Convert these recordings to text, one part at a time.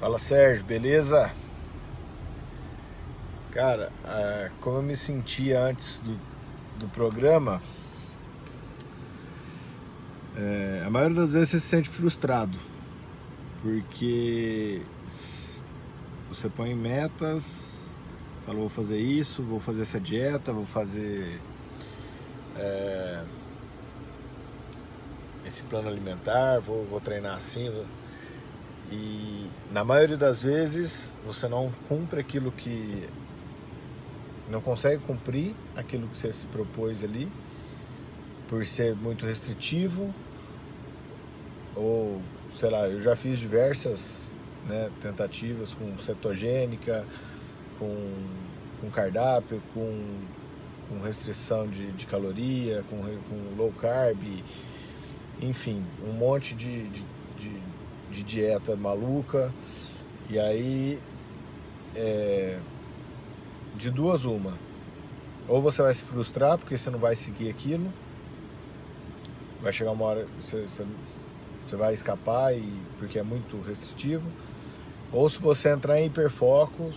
Fala Sérgio, beleza? Cara, é, como eu me sentia antes do, do programa, é, a maioria das vezes você se sente frustrado, porque você põe metas, fala vou fazer isso, vou fazer essa dieta, vou fazer é, esse plano alimentar, vou, vou treinar assim. Vou... E na maioria das vezes você não cumpre aquilo que. não consegue cumprir aquilo que você se propôs ali, por ser muito restritivo, ou sei lá, eu já fiz diversas né, tentativas com cetogênica, com, com cardápio, com, com restrição de, de caloria, com, com low carb, enfim, um monte de, de, de, de dieta maluca. E aí, é, de duas uma. Ou você vai se frustrar porque você não vai seguir aquilo, vai chegar uma hora você, você, você vai escapar e, porque é muito restritivo. Ou se você entrar em hiperfocos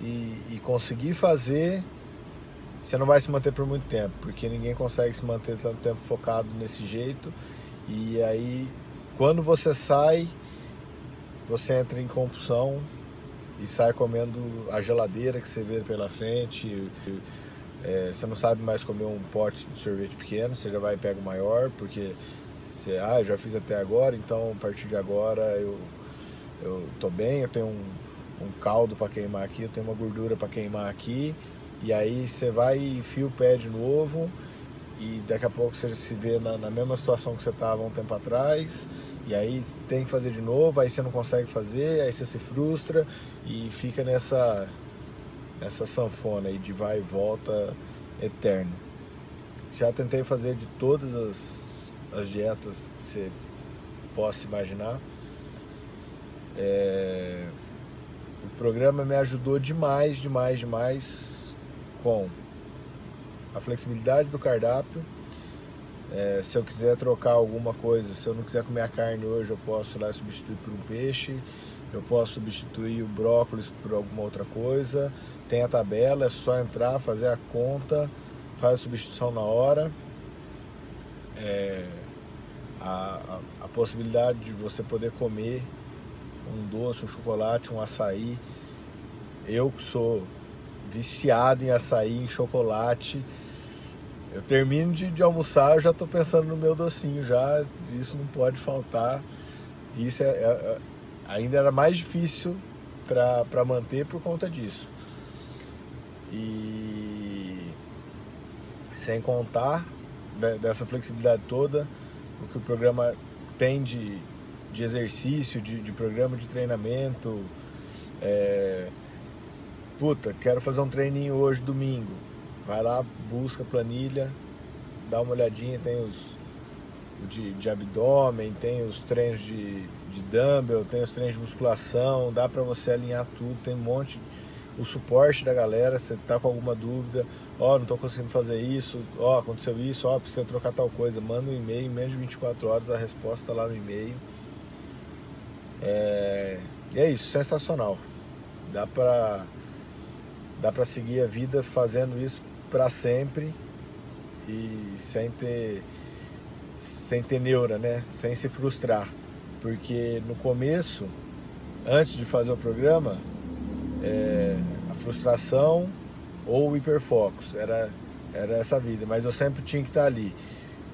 e, e conseguir fazer, você não vai se manter por muito tempo, porque ninguém consegue se manter tanto tempo focado nesse jeito. E aí, quando você sai, você entra em compulsão e sai comendo a geladeira que você vê pela frente. É, você não sabe mais comer um pote de sorvete pequeno, você já vai e pega o maior, porque você, ah, eu já fiz até agora, então a partir de agora eu, eu tô bem, eu tenho um, um caldo para queimar aqui, eu tenho uma gordura para queimar aqui e aí você vai e enfia o pé de novo e daqui a pouco você se vê na, na mesma situação que você estava um tempo atrás e aí tem que fazer de novo, aí você não consegue fazer, aí você se frustra e fica nessa nessa sanfona aí de vai e volta eterno. Já tentei fazer de todas as, as dietas que você possa imaginar. É... O programa me ajudou demais, demais, demais com a flexibilidade do cardápio. É, se eu quiser trocar alguma coisa, se eu não quiser comer a carne hoje, eu posso lá substituir por um peixe. Eu posso substituir o brócolis por alguma outra coisa. Tem a tabela, é só entrar, fazer a conta, faz a substituição na hora. É, a, a, a possibilidade de você poder comer um doce, um chocolate, um açaí. Eu que sou viciado em açaí, em chocolate. Eu termino de, de almoçar, eu já estou pensando no meu docinho já, isso não pode faltar. Isso é, é, é ainda era mais difícil para manter por conta disso. E sem contar dessa flexibilidade toda, o que o programa tem de, de exercício, de, de programa de treinamento, é, puta, quero fazer um treininho hoje, domingo. Vai lá, busca a planilha, dá uma olhadinha, tem os de, de abdômen, tem os treinos de, de dumbbell, tem os treinos de musculação, dá para você alinhar tudo, tem um monte, o suporte da galera, você tá com alguma dúvida, ó, oh, não tô conseguindo fazer isso, ó, oh, aconteceu isso, ó, oh, precisa trocar tal coisa, manda um e-mail, em menos de 24 horas a resposta tá lá no e-mail. É, e é isso, sensacional. Dá pra dá para seguir a vida fazendo isso para sempre e sem ter sem ter neura, né? Sem se frustrar, porque no começo, antes de fazer o programa, é, a frustração ou o hiperfocus era era essa vida, mas eu sempre tinha que estar ali.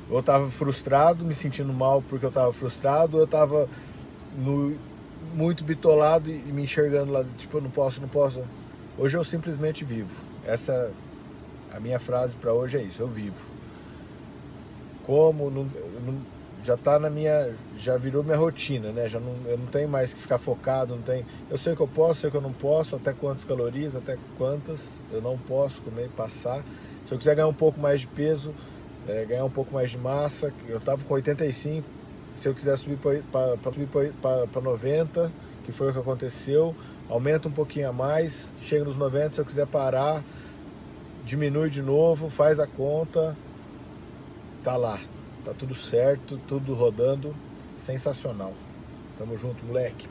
Ou eu estava frustrado, me sentindo mal porque eu estava frustrado, ou eu estava muito bitolado e me enxergando lá, tipo, eu não posso, não posso, Hoje eu simplesmente vivo. Essa a minha frase para hoje é isso, eu vivo. Como não, não, já tá na minha, já virou minha rotina, né? Já não, eu não tenho mais que ficar focado, não tem. Eu sei que eu posso, sei que eu não posso, até quantas calorias, até quantas eu não posso comer, passar. Se eu quiser ganhar um pouco mais de peso, é, ganhar um pouco mais de massa, eu tava com 85, se eu quiser subir para 90, que foi o que aconteceu, aumenta um pouquinho a mais, chega nos 90, se eu quiser parar, diminui de novo, faz a conta, tá lá, tá tudo certo, tudo rodando, sensacional. Tamo junto, moleque.